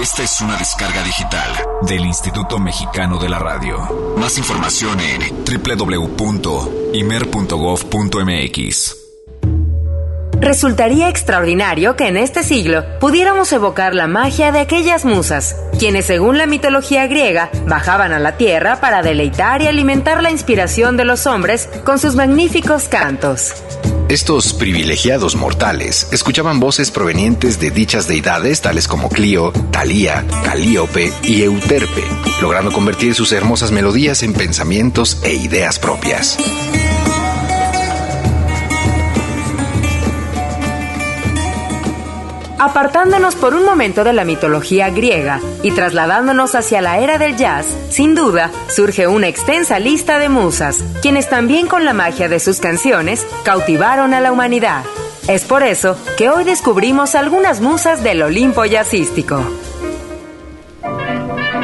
Esta es una descarga digital del Instituto Mexicano de la Radio. Más información en www.imer.gov.mx. Resultaría extraordinario que en este siglo pudiéramos evocar la magia de aquellas musas, quienes según la mitología griega bajaban a la tierra para deleitar y alimentar la inspiración de los hombres con sus magníficos cantos. Estos privilegiados mortales escuchaban voces provenientes de dichas deidades tales como Clio, Talía, Calíope y Euterpe, logrando convertir sus hermosas melodías en pensamientos e ideas propias. Apartándonos por un momento de la mitología griega y trasladándonos hacia la era del jazz, sin duda surge una extensa lista de musas, quienes también con la magia de sus canciones cautivaron a la humanidad. Es por eso que hoy descubrimos algunas musas del Olimpo jazzístico.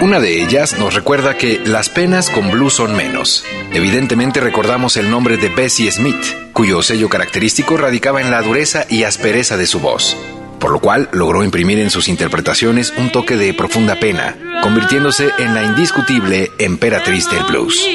Una de ellas nos recuerda que las penas con blues son menos. Evidentemente recordamos el nombre de Bessie Smith, cuyo sello característico radicaba en la dureza y aspereza de su voz por lo cual logró imprimir en sus interpretaciones un toque de profunda pena, convirtiéndose en la indiscutible emperatriz del blues.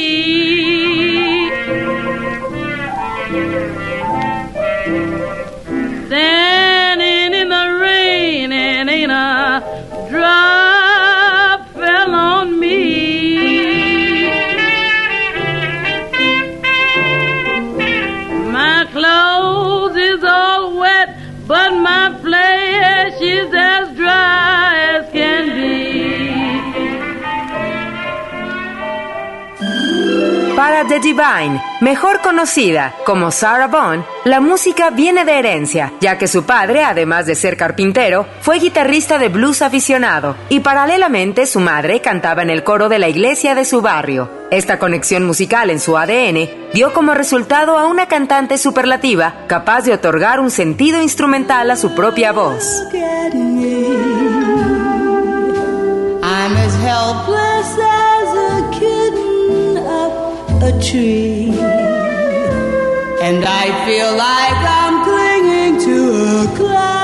Para The Divine, mejor conocida como Sarah Vaughan, la música viene de herencia, ya que su padre, además de ser carpintero, fue guitarrista de blues aficionado y paralelamente su madre cantaba en el coro de la iglesia de su barrio. Esta conexión musical en su ADN dio como resultado a una cantante superlativa capaz de otorgar un sentido instrumental a su propia voz. A tree. And I feel like I'm clinging to a cloud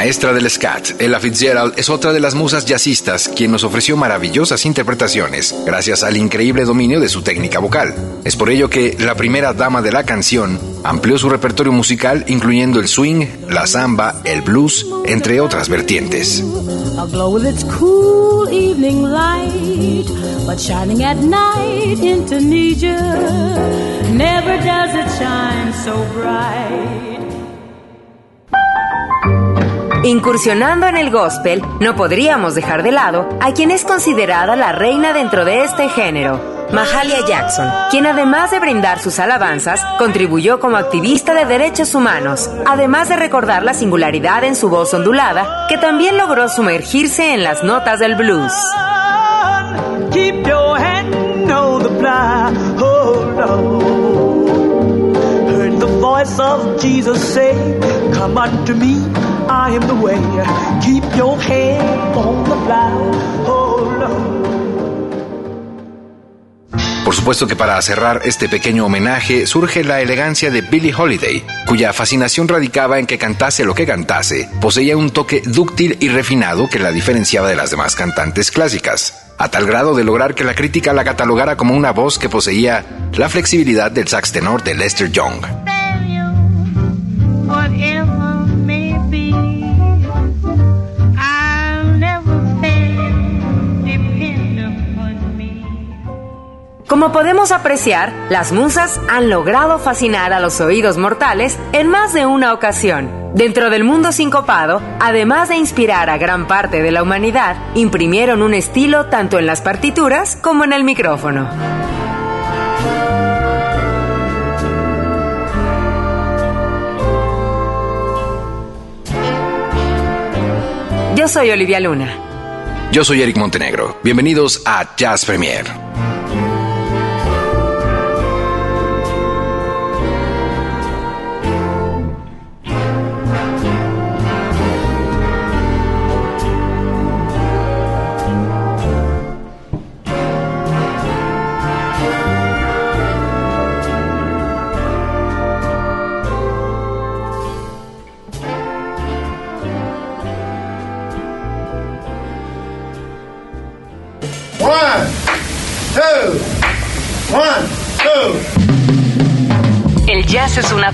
maestra del scat, Ella Fitzgerald, es otra de las musas jazzistas quien nos ofreció maravillosas interpretaciones gracias al increíble dominio de su técnica vocal. Es por ello que la primera dama de la canción amplió su repertorio musical incluyendo el swing, la samba, el blues, entre otras vertientes. Incursionando en el gospel, no podríamos dejar de lado a quien es considerada la reina dentro de este género, Mahalia Jackson, quien además de brindar sus alabanzas, contribuyó como activista de derechos humanos, además de recordar la singularidad en su voz ondulada, que también logró sumergirse en las notas del blues. Am the way. Keep your head on the Por supuesto que para cerrar este pequeño homenaje surge la elegancia de Billie Holiday, cuya fascinación radicaba en que cantase lo que cantase, poseía un toque dúctil y refinado que la diferenciaba de las demás cantantes clásicas, a tal grado de lograr que la crítica la catalogara como una voz que poseía la flexibilidad del sax tenor de Lester Young. Como podemos apreciar, las musas han logrado fascinar a los oídos mortales en más de una ocasión. Dentro del mundo sincopado, además de inspirar a gran parte de la humanidad, imprimieron un estilo tanto en las partituras como en el micrófono. Yo soy Olivia Luna. Yo soy Eric Montenegro. Bienvenidos a Jazz Premier.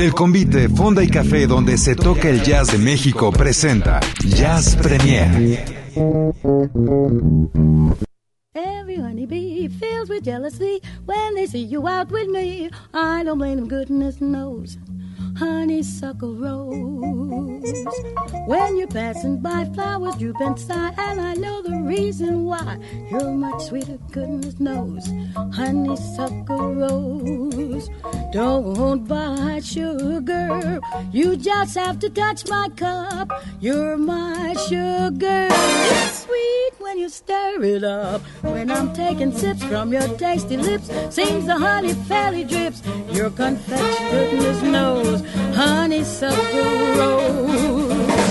El convite Fonda y Café donde se toca el jazz de México presenta Jazz Premier. Every honeybee feels with jealousy when they see you out with me. I don't blame them, goodness knows. Honeysuckle rose. When you're passing by, flowers droop and sigh, and I know the reason why. You're much sweeter, goodness knows. Honeysuckle rose. Don't buy sugar, you just have to touch my cup. You're my sugar. Sweet when you stir it up. When I'm taking sips from your tasty lips, seems the honey fairly drips. Your confection, goodness knows honeysuckle rose.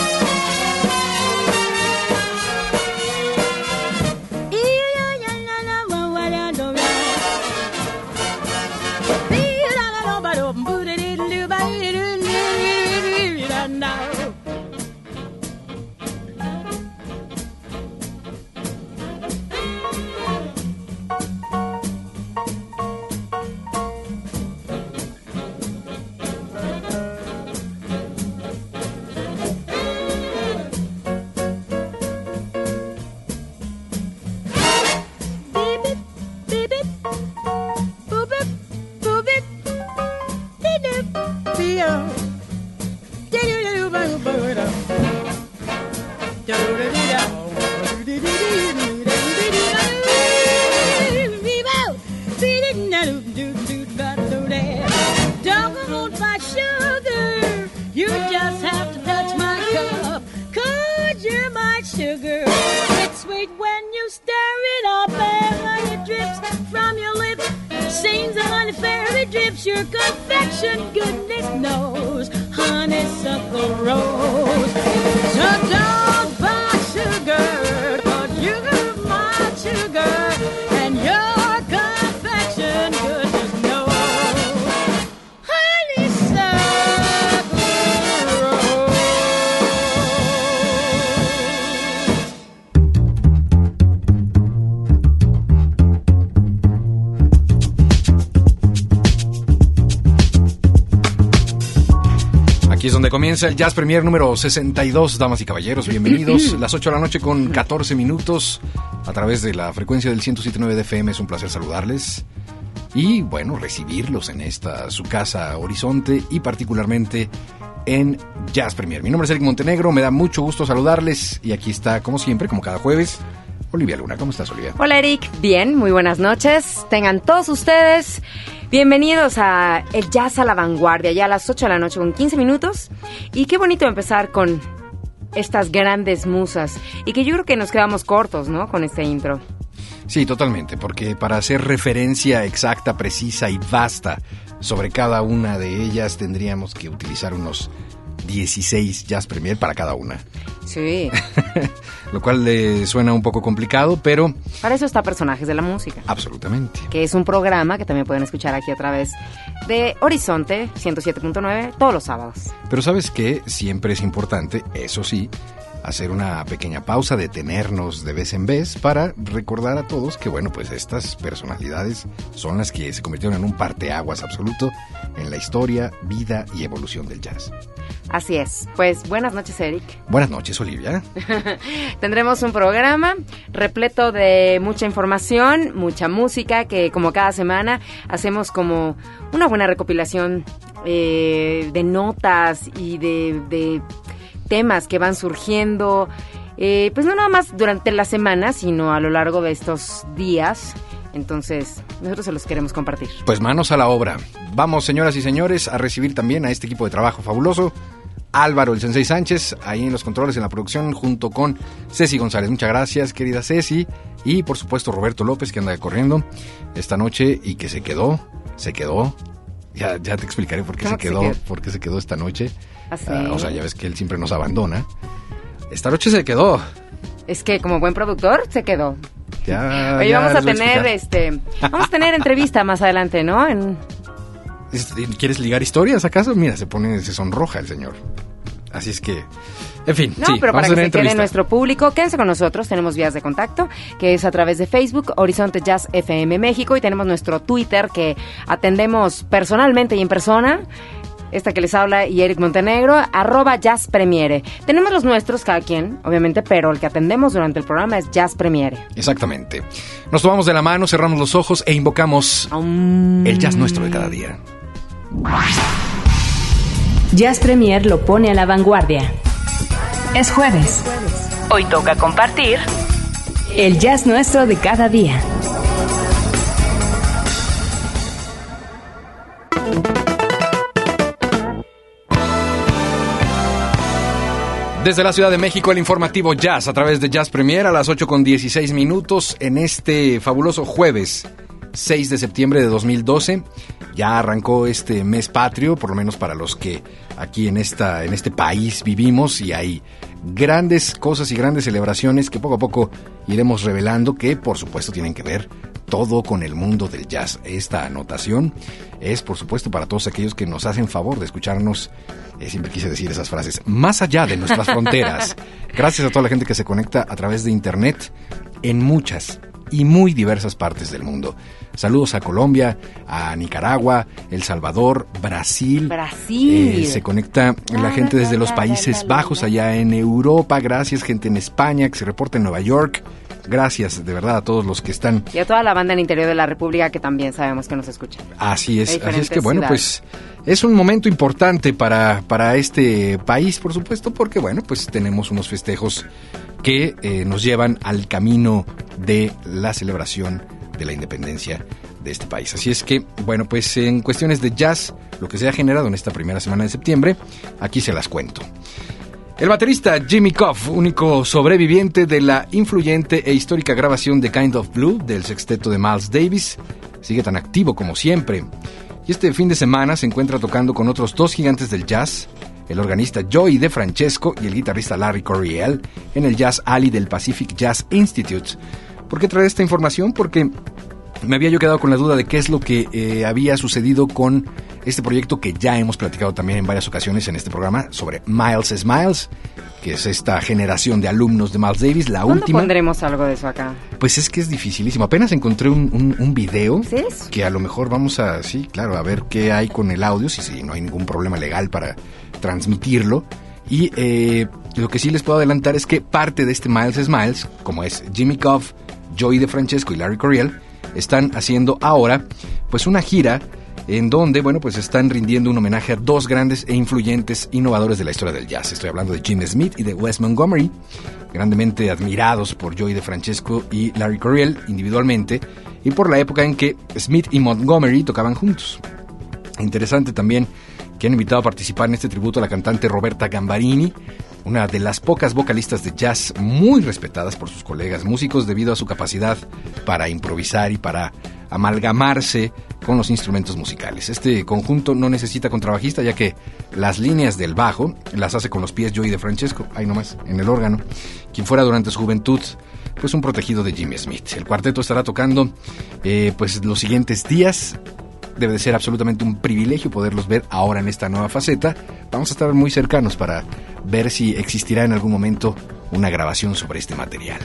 perfect confection, goodness knows, honeysuckle rose. Took comienza el Jazz Premier número 62, damas y caballeros, bienvenidos. Las 8 de la noche con 14 minutos a través de la frecuencia del 107.9 de FM. Es un placer saludarles y, bueno, recibirlos en esta, su casa Horizonte y particularmente en Jazz Premier. Mi nombre es Eric Montenegro, me da mucho gusto saludarles y aquí está, como siempre, como cada jueves, Olivia Luna. ¿Cómo estás, Olivia? Hola, Eric. Bien, muy buenas noches. Tengan todos ustedes Bienvenidos a El Jazz a la Vanguardia, ya a las 8 de la noche con 15 minutos. Y qué bonito empezar con estas grandes musas. Y que yo creo que nos quedamos cortos, ¿no? Con este intro. Sí, totalmente, porque para hacer referencia exacta, precisa y vasta sobre cada una de ellas tendríamos que utilizar unos 16 Jazz Premier para cada una. Sí. Lo cual le suena un poco complicado, pero... Para eso está Personajes de la Música. Absolutamente. Que es un programa que también pueden escuchar aquí a través de Horizonte 107.9 todos los sábados. Pero sabes que siempre es importante, eso sí, hacer una pequeña pausa, detenernos de vez en vez para recordar a todos que, bueno, pues estas personalidades son las que se convirtieron en un parteaguas absoluto en la historia, vida y evolución del jazz. Así es. Pues buenas noches, Eric. Buenas noches, Olivia. Tendremos un programa repleto de mucha información, mucha música, que como cada semana hacemos como una buena recopilación eh, de notas y de, de temas que van surgiendo, eh, pues no nada más durante la semana, sino a lo largo de estos días. Entonces, nosotros se los queremos compartir. Pues manos a la obra. Vamos, señoras y señores, a recibir también a este equipo de trabajo fabuloso. Álvaro, el Sensei Sánchez, ahí en los controles, en la producción, junto con Ceci González. Muchas gracias, querida Ceci. Y por supuesto, Roberto López, que anda corriendo esta noche y que se quedó, se quedó. Ya, ya te explicaré por qué ¿Cómo se que se quedó, quedó? por qué se quedó esta noche. ¿Ah? Ah, o sea, ya ves que él siempre nos abandona. Esta noche se quedó. Es que como buen productor se quedó. Ya, Oye, ya vamos a tener este, vamos a tener entrevista más adelante, ¿no? En, ¿Quieres ligar historias acaso? Mira, se pone, se sonroja el señor. Así es que, en fin, No, sí, pero para que se quede entrevista. nuestro público, quédense con nosotros. Tenemos vías de contacto, que es a través de Facebook, Horizonte Jazz FM México, y tenemos nuestro Twitter que atendemos personalmente y en persona. Esta que les habla y Eric Montenegro, arroba Jazz Premiere. Tenemos los nuestros, cada quien, obviamente, pero el que atendemos durante el programa es Jazz Premiere. Exactamente. Nos tomamos de la mano, cerramos los ojos e invocamos el jazz nuestro de cada día. Jazz Premier lo pone a la vanguardia. Es jueves. Hoy toca compartir el jazz nuestro de cada día. Desde la Ciudad de México, el informativo Jazz a través de Jazz Premier a las 8 con 16 minutos en este fabuloso jueves 6 de septiembre de 2012. Ya arrancó este mes patrio, por lo menos para los que aquí en, esta, en este país vivimos y hay grandes cosas y grandes celebraciones que poco a poco iremos revelando que por supuesto tienen que ver todo con el mundo del jazz. Esta anotación es por supuesto para todos aquellos que nos hacen favor de escucharnos, eh, siempre quise decir esas frases, más allá de nuestras fronteras. Gracias a toda la gente que se conecta a través de internet en muchas y muy diversas partes del mundo. Saludos a Colombia, a Nicaragua, El Salvador, Brasil. Brasil. Eh, se conecta la gente desde los Países Bajos, allá en Europa. Gracias, gente en España que se reporta en Nueva York. Gracias, de verdad, a todos los que están. Y a toda la banda en el interior de la República que también sabemos que nos escucha. Así es, así es que bueno, ciudades. pues es un momento importante para, para este país, por supuesto, porque bueno, pues tenemos unos festejos que eh, nos llevan al camino de la celebración de la independencia de este país. Así es que, bueno, pues en cuestiones de jazz, lo que se ha generado en esta primera semana de septiembre, aquí se las cuento. El baterista Jimmy Coff, único sobreviviente de la influyente e histórica grabación de Kind of Blue del sexteto de Miles Davis, sigue tan activo como siempre. Y este fin de semana se encuentra tocando con otros dos gigantes del jazz, el organista Joey De Francesco y el guitarrista Larry Coryell, en el Jazz Alley del Pacific Jazz Institute. ¿Por qué traer esta información? Porque me había yo quedado con la duda de qué es lo que eh, había sucedido con este proyecto que ya hemos platicado también en varias ocasiones en este programa sobre Miles Smiles, que es esta generación de alumnos de Miles Davis, la ¿Cuándo última. pondremos algo de eso acá? Pues es que es dificilísimo. Apenas encontré un, un- un video ¿Sí es? que a lo mejor vamos a, sí, claro, a ver qué hay con el audio, si, si no hay ningún problema legal para transmitirlo. Y eh, lo que sí les puedo adelantar es que parte de este Miles Smiles, como es Jimmy Cobb, Joey De Francesco y Larry Coryell, están haciendo ahora pues una gira en donde, bueno, pues están rindiendo un homenaje a dos grandes e influyentes innovadores de la historia del jazz. Estoy hablando de Jim Smith y de Wes Montgomery, grandemente admirados por Joey De Francesco y Larry Coryell individualmente, y por la época en que Smith y Montgomery tocaban juntos. Interesante también que han invitado a participar en este tributo a la cantante Roberta Gambarini, una de las pocas vocalistas de jazz muy respetadas por sus colegas músicos debido a su capacidad para improvisar y para amalgamarse con los instrumentos musicales. Este conjunto no necesita contrabajista ya que las líneas del bajo las hace con los pies Joey de Francesco, ahí nomás, en el órgano, quien fuera durante su juventud pues un protegido de Jimmy Smith. El cuarteto estará tocando eh, pues los siguientes días debe de ser absolutamente un privilegio poderlos ver ahora en esta nueva faceta. Vamos a estar muy cercanos para ver si existirá en algún momento una grabación sobre este material.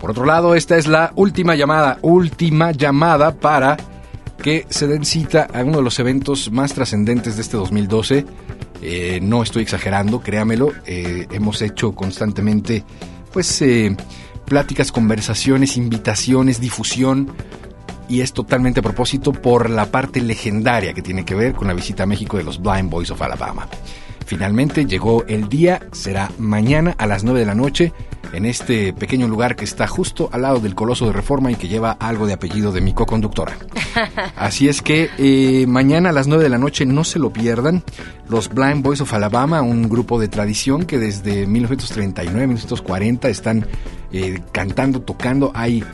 Por otro lado, esta es la última llamada, última llamada para que se den cita a uno de los eventos más trascendentes de este 2012. Eh, no estoy exagerando, créamelo, eh, hemos hecho constantemente pues eh, pláticas, conversaciones, invitaciones, difusión y es totalmente a propósito por la parte legendaria que tiene que ver con la visita a México de los Blind Boys of Alabama. Finalmente llegó el día, será mañana a las 9 de la noche en este pequeño lugar que está justo al lado del Coloso de Reforma y que lleva algo de apellido de mi co-conductora. Así es que eh, mañana a las 9 de la noche no se lo pierdan. Los Blind Boys of Alabama, un grupo de tradición que desde 1939-1940 están eh, cantando, tocando. Hay,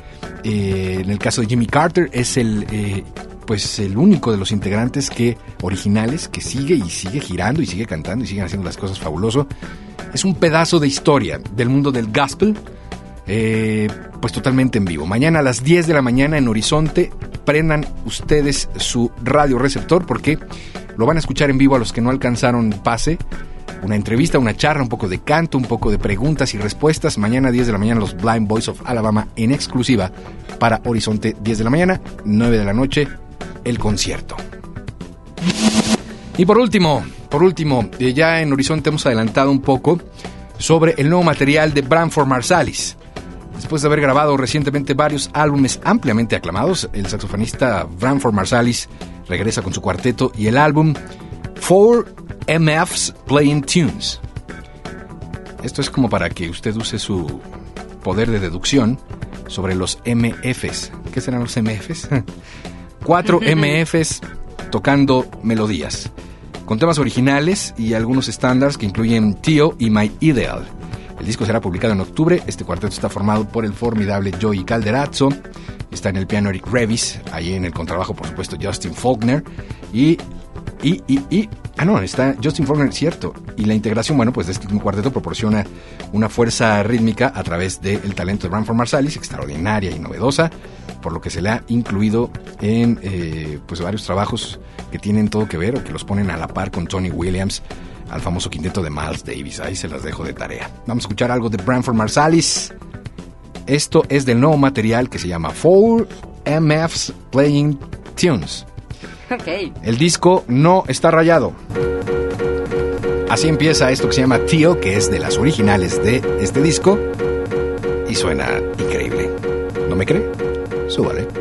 eh, en el caso de Jimmy Carter, es el pues el único de los integrantes que originales que sigue y sigue girando y sigue cantando y siguen haciendo las cosas fabuloso. Es un pedazo de historia del mundo del gospel, eh, pues totalmente en vivo. Mañana a las 10 de la mañana en Horizonte, prendan ustedes su radio receptor porque lo van a escuchar en vivo a los que no alcanzaron pase. Una entrevista, una charla, un poco de canto, un poco de preguntas y respuestas. Mañana a 10 de la mañana los Blind Boys of Alabama en exclusiva para Horizonte 10 de la mañana, 9 de la noche el concierto. Y por último, por último, eh, ya en Horizonte hemos adelantado un poco sobre el nuevo material de Branford Marsalis. Después de haber grabado recientemente varios álbumes ampliamente aclamados, el saxofonista Branford Marsalis regresa con su cuarteto y el álbum Four MFs Playing Tunes. Esto es como para que usted use su poder de deducción sobre los MFs. ¿Qué serán los MFs? cuatro MFs tocando melodías, con temas originales y algunos estándares que incluyen Tio y My Ideal. El disco será publicado en octubre. Este cuarteto está formado por el formidable Joey Calderazzo. Está en el piano Eric Revis. Ahí en el contrabajo, por supuesto, Justin Faulkner. Y, y, y, y. Ah, no, está Justin Faulkner, cierto. Y la integración, bueno, pues de este cuarteto proporciona una fuerza rítmica a través del talento de Branford Marsalis, extraordinaria y novedosa por lo que se le ha incluido en eh, pues varios trabajos que tienen todo que ver o que los ponen a la par con Tony Williams al famoso quinteto de Miles Davis. Ahí se las dejo de tarea. Vamos a escuchar algo de Branford Marsalis. Esto es del nuevo material que se llama Four MFs Playing Tunes. El disco no está rayado. Así empieza esto que se llama Tío, que es de las originales de este disco. Y suena increíble. ¿No me cree? Súbale.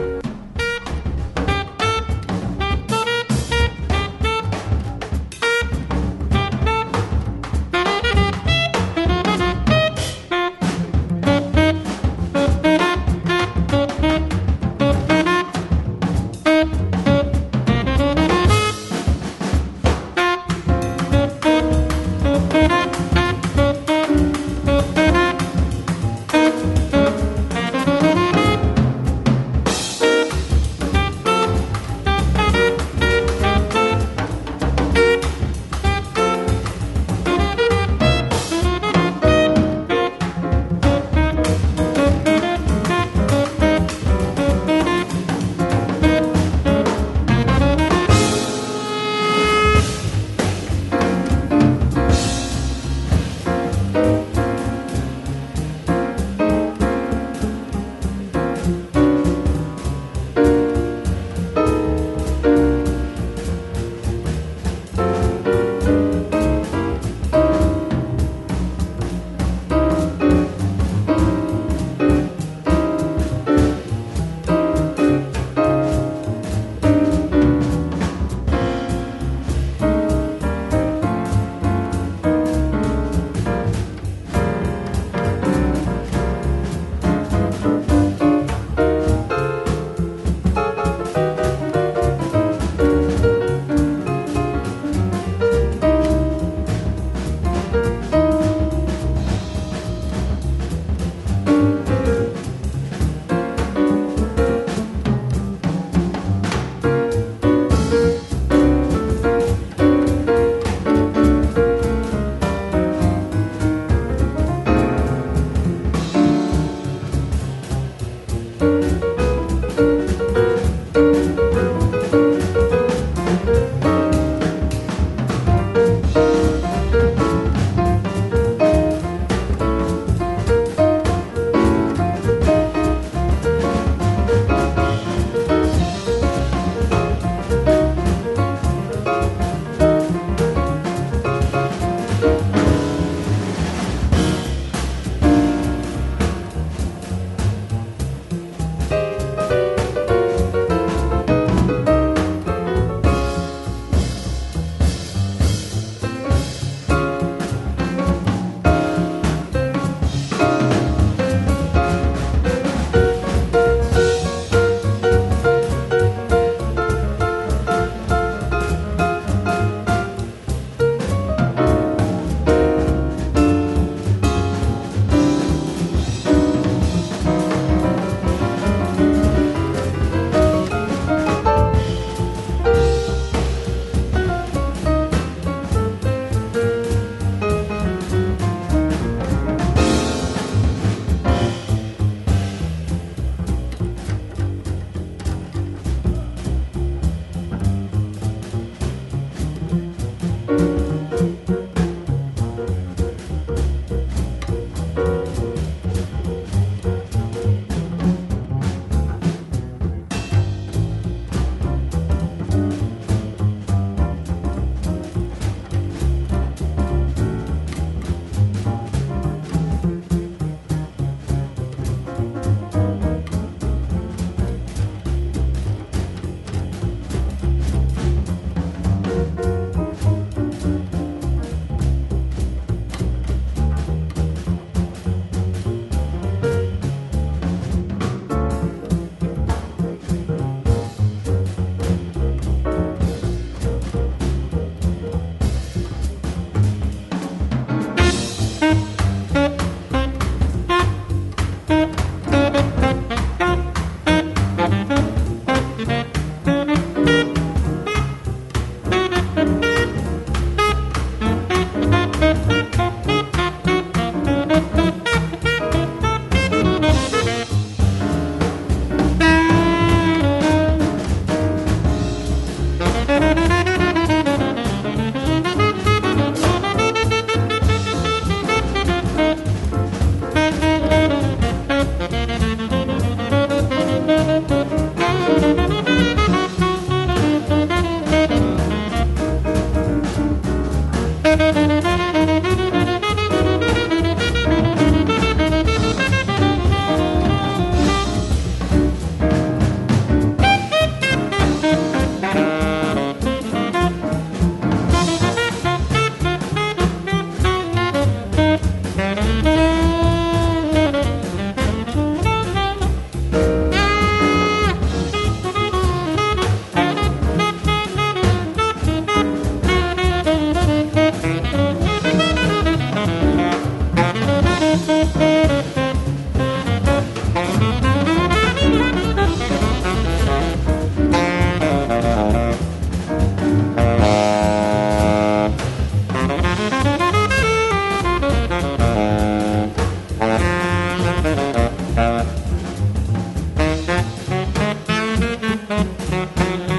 Música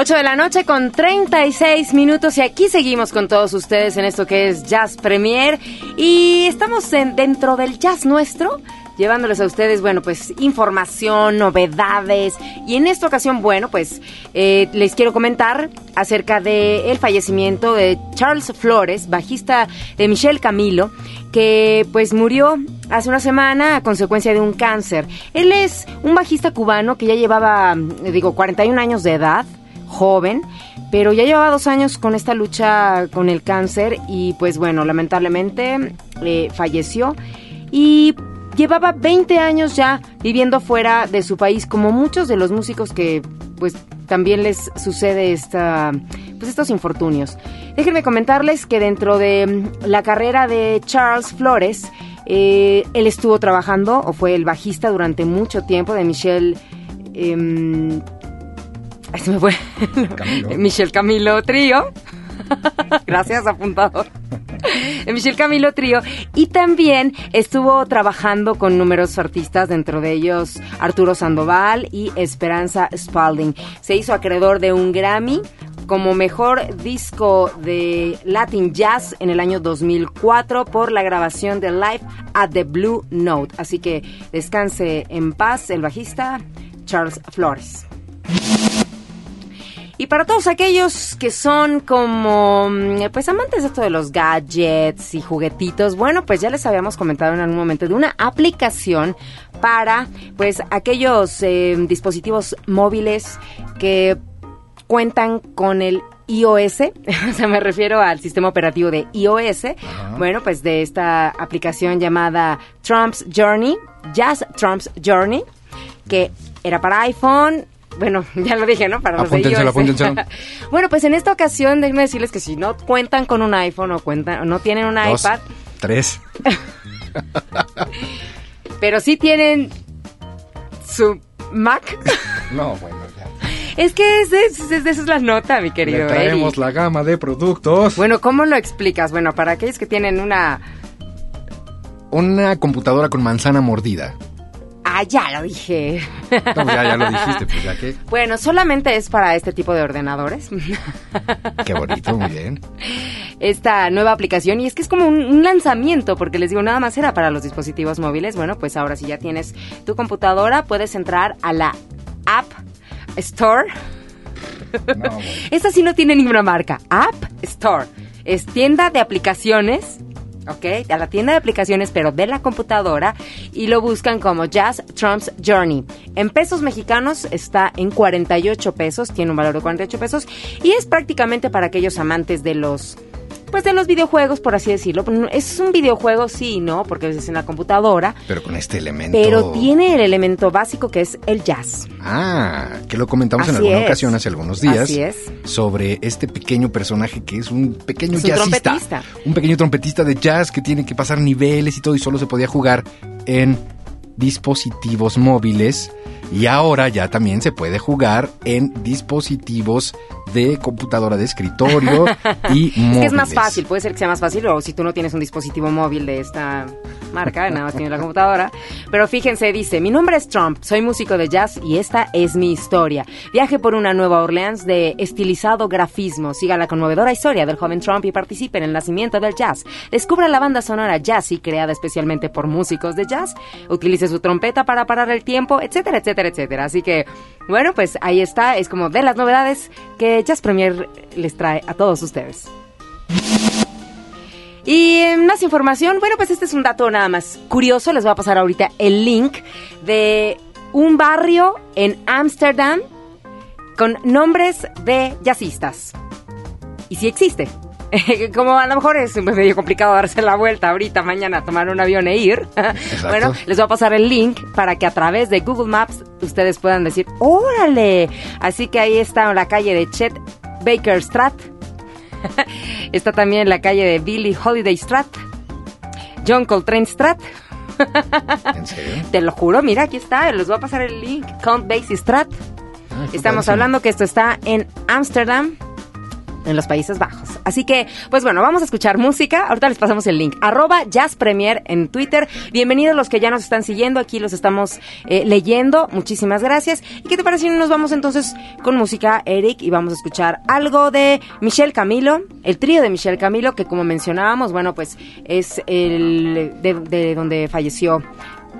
8 de la noche con 36 minutos y aquí seguimos con todos ustedes en esto que es Jazz Premier. Y estamos dentro del jazz nuestro llevándoles a ustedes, bueno, pues información, novedades. Y en esta ocasión, bueno, pues eh, les quiero comentar acerca del fallecimiento de Charles Flores, bajista de Michelle Camilo, que pues murió hace una semana a consecuencia de un cáncer. Él es un bajista cubano que ya llevaba, digo, 41 años de edad joven, pero ya llevaba dos años con esta lucha con el cáncer y pues bueno, lamentablemente eh, falleció y llevaba 20 años ya viviendo fuera de su país, como muchos de los músicos que pues también les sucede esta, pues estos infortunios. Déjenme comentarles que dentro de la carrera de Charles Flores, eh, él estuvo trabajando o fue el bajista durante mucho tiempo de Michelle em, se me fue. Michelle Camilo Trío. Gracias, apuntador. Michelle Camilo Trío. Y también estuvo trabajando con numerosos artistas, dentro de ellos Arturo Sandoval y Esperanza Spalding. Se hizo acreedor de un Grammy como mejor disco de Latin Jazz en el año 2004 por la grabación de Live at the Blue Note. Así que descanse en paz el bajista Charles Flores. Y para todos aquellos que son como, mm, pues amantes de esto de los gadgets y juguetitos, bueno, pues ya les habíamos comentado en algún momento de una aplicación para, pues, aquellos eh, dispositivos móviles que cuentan con el iOS, o sea, me refiero al sistema operativo de iOS, bueno, pues de esta aplicación llamada Trump's Journey, Jazz Trump's Journey, que era para iPhone, bueno, ya lo dije, ¿no? Para los bueno, pues en esta ocasión déjenme decirles que si no cuentan con un iPhone o cuentan, no tienen un iPad, Tres. Pero sí tienen su Mac. No, bueno, ya. Es que es es esa es la nota, mi querido Le traemos Eric. la gama de productos. Bueno, ¿cómo lo explicas? Bueno, para aquellos que tienen una... Una computadora con manzana mordida. Ah, ya lo dije. No, ya, ya lo dijiste, pues ya que. Bueno, solamente es para este tipo de ordenadores. Qué bonito, muy bien. esta nueva aplicación y es que es como un, un lanzamiento porque les digo nada más era para los dispositivos móviles bueno pues ahora si ya tienes tu computadora puedes entrar a la App Store No, bueno. esta sí no tiene ninguna marca App Store es tienda de aplicaciones ¿ok? A la tienda de aplicaciones, pero de la computadora, y lo buscan como Jazz Trumps Journey. En pesos mexicanos está en 48 pesos, tiene un valor de 48 pesos, y es prácticamente para aquellos amantes de los pues de los videojuegos, por así decirlo. Es un videojuego, sí, ¿no? Porque es en la computadora, Pero con este elemento. pero tiene el elemento básico que es el jazz. Ah, que lo comentamos en alguna es. ocasión hace algunos días. Así es. Sobre este pequeño personaje que es un pequeño Es un jazzista. trompetista. Un pequeño trompetista de jazz que tiene que pasar niveles y todo y solo se podía jugar en dispositivos móviles. Y ahora ya también se puede jugar en dispositivos de computadora de escritorio y Es que es más fácil, puede ser que sea más fácil, o si tú no tienes un dispositivo móvil de esta marca, nada más tienes la computadora. Pero fíjense, dice, mi nombre es Trump, soy músico de jazz y esta es mi historia. Viaje por una Nueva Orleans de estilizado grafismo. Siga la conmovedora historia del joven Trump y participe en el nacimiento del jazz. Descubra la banda sonora Jazzy, creada especialmente por músicos de jazz. Utilice su trompeta para parar el tiempo, etcétera, etcétera, etcétera. Así que, bueno, pues ahí está, es como de las novedades que Jazz Premier les trae a todos ustedes. Y más información, bueno, pues este es un dato nada más curioso. Les voy a pasar ahorita el link de un barrio en Ámsterdam con nombres de jazzistas. Y sí existe. Como a lo mejor es medio complicado darse la vuelta ahorita, mañana, tomar un avión e ir. bueno, les voy a pasar el link para que a través de Google Maps ustedes puedan decir, órale. Así que ahí está la calle de Chet Baker Strat. está también la calle de Billie Holiday Strat. John Coltrane Strat. ¿En serio? Te lo juro, mira, aquí está, les voy a pasar el link. Count Basie Strat. Ah, Estamos hablando que esto está en Ámsterdam, en los Países Bajos. Así que, pues bueno, vamos a escuchar música. Ahorita les pasamos el link. Arroba Jazz Premier en Twitter. Bienvenidos los que ya nos están siguiendo. Aquí los estamos eh, leyendo. Muchísimas gracias. ¿Y qué te parece nos vamos entonces con música, Eric? Y vamos a escuchar algo de Michelle Camilo, el trío de Michelle Camilo, que como mencionábamos, bueno, pues es el de donde falleció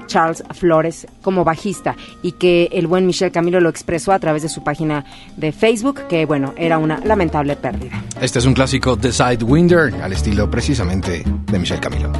Charles Flores como bajista y que el buen Michel Camilo lo expresó a través de su página de Facebook que bueno, era una lamentable pérdida. Este es un clásico de Sidewinder, al estilo precisamente de Michel Camilo.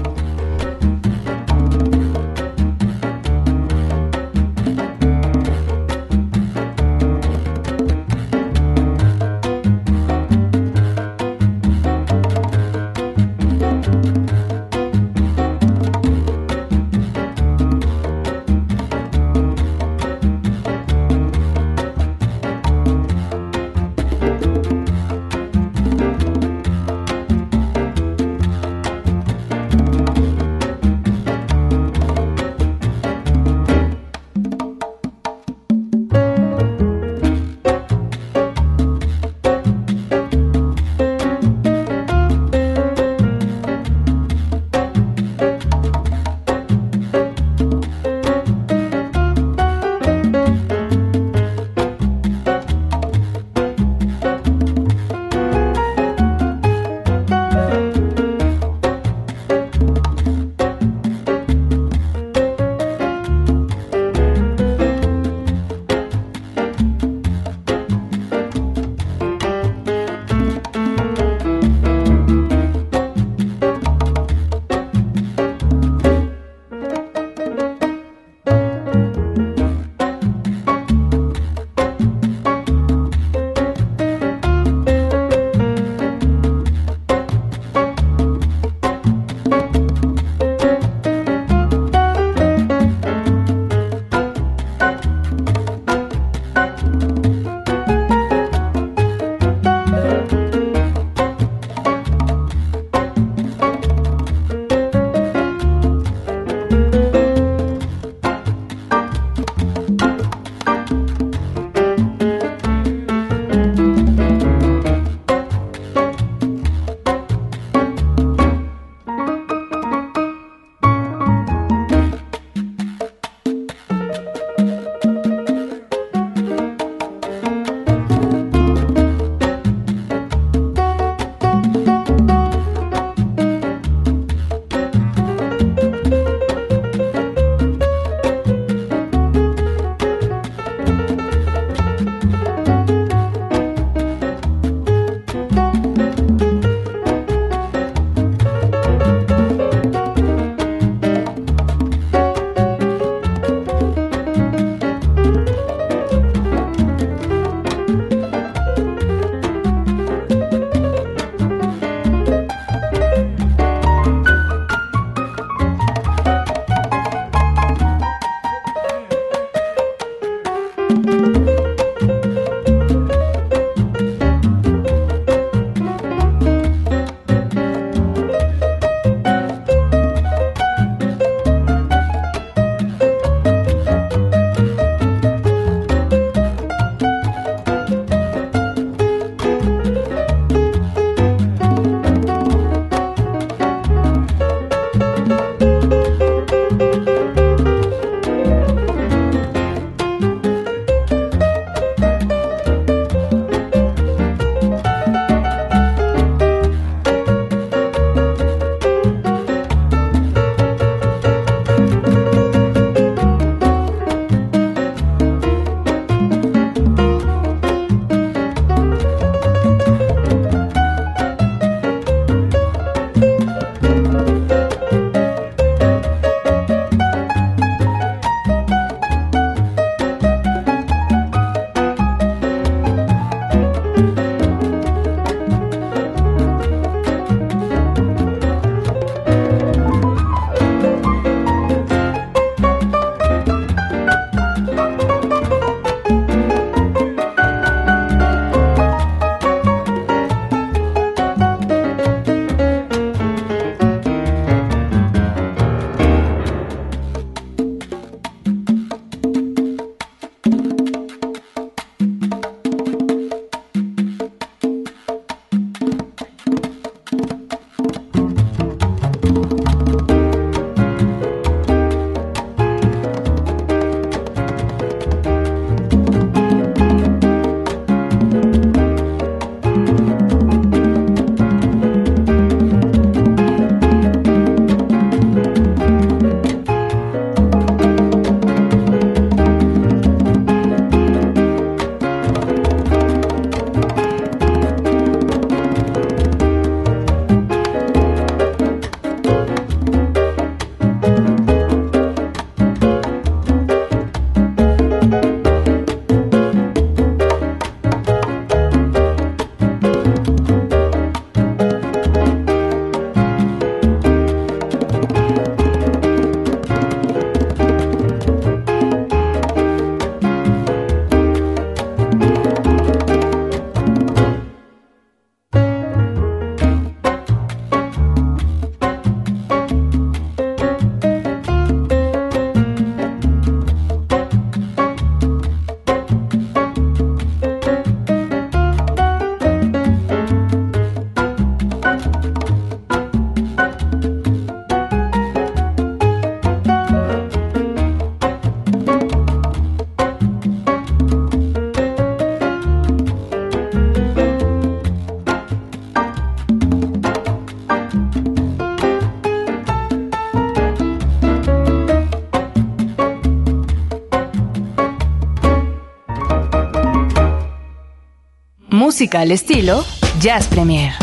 Música al estilo Jazz Premier.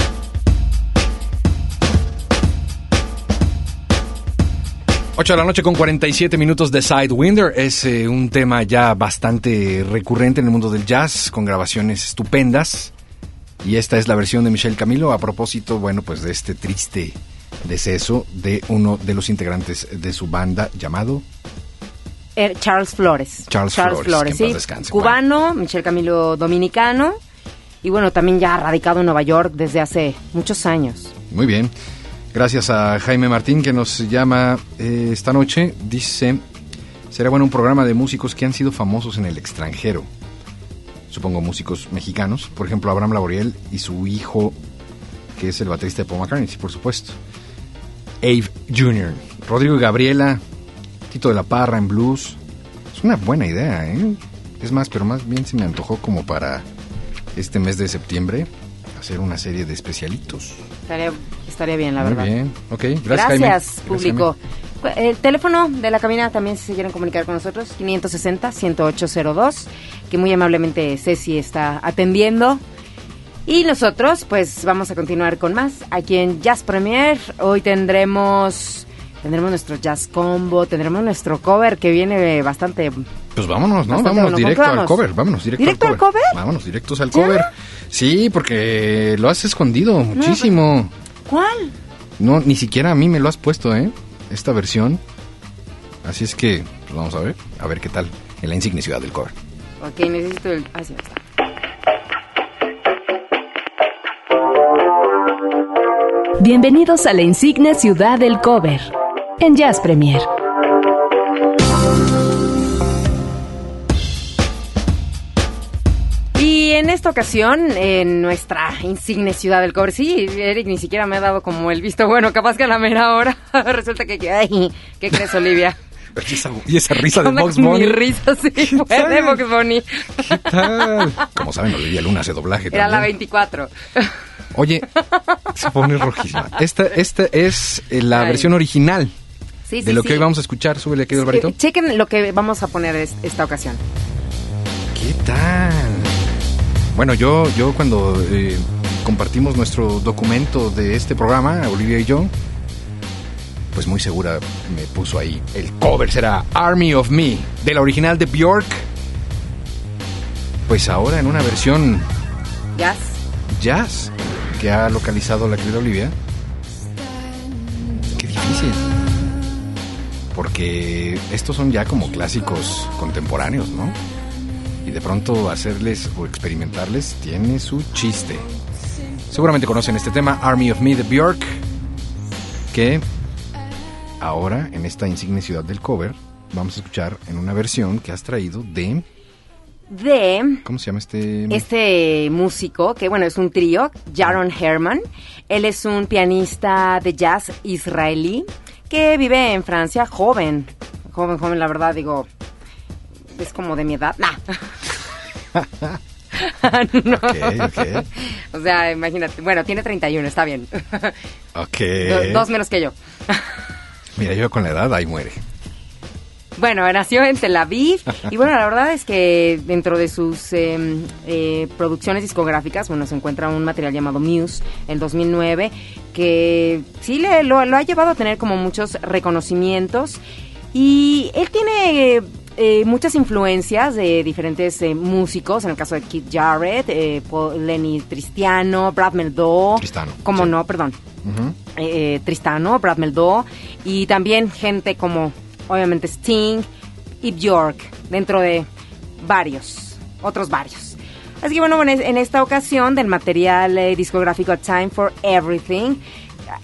Ocho de la noche con 47 minutos de Sidewinder. Es eh, un tema ya bastante recurrente en el mundo del jazz, con grabaciones estupendas. Y esta es la versión de Michelle Camilo a propósito, bueno, pues de este triste deceso de uno de los integrantes de su banda llamado Er- Charles Flores. Charles Flores, que en sí. paz descanse, Cubano, Michel Camilo dominicano. Y bueno, también ya radicado en Nueva York desde hace muchos años. Muy bien. Gracias a Jaime Martín que nos llama eh, esta noche. Dice, será bueno un programa de músicos que han sido famosos en el extranjero. Supongo músicos mexicanos. Por ejemplo, Abraham Laboriel y su hijo, que es el baterista de Paul McCartney, por supuesto. Abe Jr., Rodrigo y Gabriela, Tito de la Parra en blues. Es una buena idea, ¿eh? Es más, pero más bien se me antojó como para este mes de septiembre hacer una serie de especialitos. Estaría, estaría bien, la Muy verdad. bien, ok. Gracias, Gracias, Jaime. Gracias, público. El teléfono de la cabina también si se quieren comunicar con nosotros, 560-10802, que muy amablemente Ceci está atendiendo. Y nosotros, pues vamos a continuar con más aquí en Jazz Premier. Hoy tendremos tendremos nuestro Jazz Combo, tendremos nuestro cover que viene bastante... Pues vámonos, ¿no? Vámonos directo ¿Con qué al cover. Vámonos directo, ¿Directo al cover? Vámonos directos al ¿Ya? cover. Sí, porque lo has escondido muchísimo. ¿Cuál? No, ni siquiera a mí me lo has puesto, ¿eh? Esta versión. Así es que, pues vamos a ver. A ver qué tal en la insignia ciudad del cover. Ok, necesito el... Ah, sí, ahí está. Bienvenidos a la insigne ciudad del cover en Jazz Premier. Esta ocasión, en nuestra insigne ciudad del cobre, sí, Eric ni siquiera me ha dado como el visto bueno, capaz que a la mera hora resulta que, ay, ¿qué crees, Olivia? Y esa, y esa risa de Box con Mi Bunny. risa, sí, fue de Box Bunny. ¿Qué tal? Como saben, Olivia Luna hace doblaje Era la también. 24. Oye, se pone rojísima. Esta, esta es eh, la Ay. versión original Sí, sí, de lo sí. que hoy vamos a escuchar. Súbele aquí, Alvarito. Chequen lo que vamos a poner es- esta ocasión. ¿Qué tal? Bueno, yo, yo cuando eh, compartimos nuestro documento de este programa, Olivia y yo, pues muy segura me puso ahí. El cover será Army of Me, de la original de Bjork. Pues ahora en una versión Jazz. jazz que ha localizado la querida Olivia. Qué difícil. Porque estos son ya como clásicos contemporáneos, ¿no? De pronto hacerles o experimentarles tiene su chiste. Seguramente conocen este tema, Army of Me de Bjork, que ahora en esta insigne ciudad del cover vamos a escuchar en una versión que has traído de... De ¿Cómo se llama este? este músico, que bueno, es un trío, Jaron Herman. Él es un pianista de jazz israelí que vive en Francia, joven. Joven, joven, la verdad, digo, es como de mi edad. Nah. no. Ok, ok. O sea, imagínate. Bueno, tiene 31, está bien. Ok. Do- Dos menos que yo. Mira, yo con la edad ahí muere. Bueno, nació en Tel Aviv y bueno, la verdad es que dentro de sus eh, eh, producciones discográficas, bueno, se encuentra un material llamado Muse, el 2009, que sí le, lo, lo ha llevado a tener como muchos reconocimientos y él tiene eh, muchas influencias de diferentes eh, músicos, en el caso de Keith Jarrett, eh, Paul- Lenny Tristiano, Brad Meldau, Tristano, como sí. no, perdón, eh, Tristano, Brad Meldau. Y también gente como obviamente Sting y Bjork dentro de varios, otros varios. Así que bueno, en es- en esta ocasión del material eh, discográfico Time for Everything,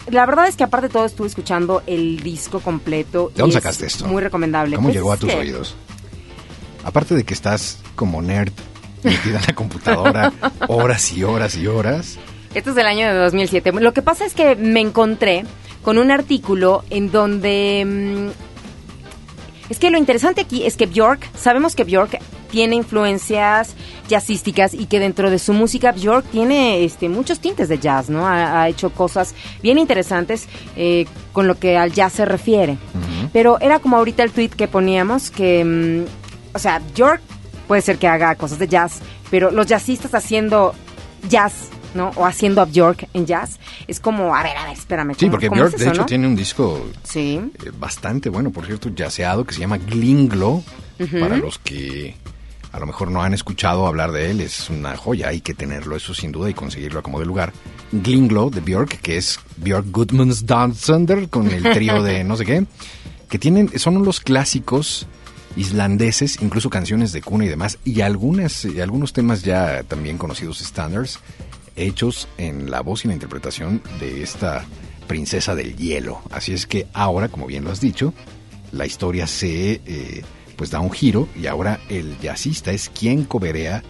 la verdad es que aparte de todo estuve escuchando el disco completo. ¿De dónde es sacaste esto? Muy recomendable. ¿Cómo Pues llegó a tus que- oídos? Aparte de que estás como nerd metida en la computadora horas y horas y horas. Esto es del año de 2007. Lo que pasa es que me encontré con un artículo en donde... mm, es que lo interesante aquí es que Bjork, sabemos que Bjork tiene influencias jazzísticas y que dentro de su música Bjork tiene este, muchos tintes de jazz, ¿no? Ha, ha hecho cosas bien interesantes eh, con lo que al jazz se refiere. Pero era como ahorita el tweet que poníamos que, mm, o sea, Bjork puede ser que haga cosas de jazz, pero los jazzistas haciendo jazz, ¿no? O haciendo a Bjork en jazz. Es como, a ver, a ver, espérame. Sí, ¿cómo- porque Björk es de hecho no? tiene un disco Sí. eh, bastante bueno, por cierto, yaceado, que se llama Glinglo. Para los que a lo mejor no han escuchado hablar de él, es una joya, hay que tenerlo, eso sin duda, y conseguirlo como de lugar. Glinglo de Björk, que es Björk Goodman's Down Thunder, con el trío de no sé qué, que tienen, son los clásicos islandeses, incluso canciones de cuna y demás, y algunas, y algunos temas ya también conocidos standards, hechos en la voz y la interpretación de esta princesa del hielo. Así es que ahora, como bien lo has dicho, la historia se eh, pues da un giro y ahora el jazzista es quien coberea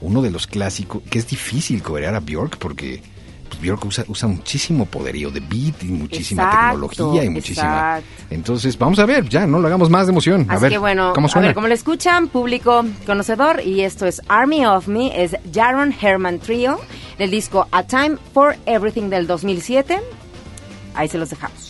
uno de los clásicos, que es difícil coberear a Björk porque pues, Björk usa, usa muchísimo poderío de beat y muchísima Exacto, tecnología y muchísima... exacto. Entonces, vamos a ver, ya, no lo hagamos más de emoción. a Así ver, que bueno, ¿cómo a suena? ver, como lo escuchan, público conocedor, y esto es Army of Me, es Jaron Herman Trio, del disco A Time for Everything del 2007. Ahí se los dejamos.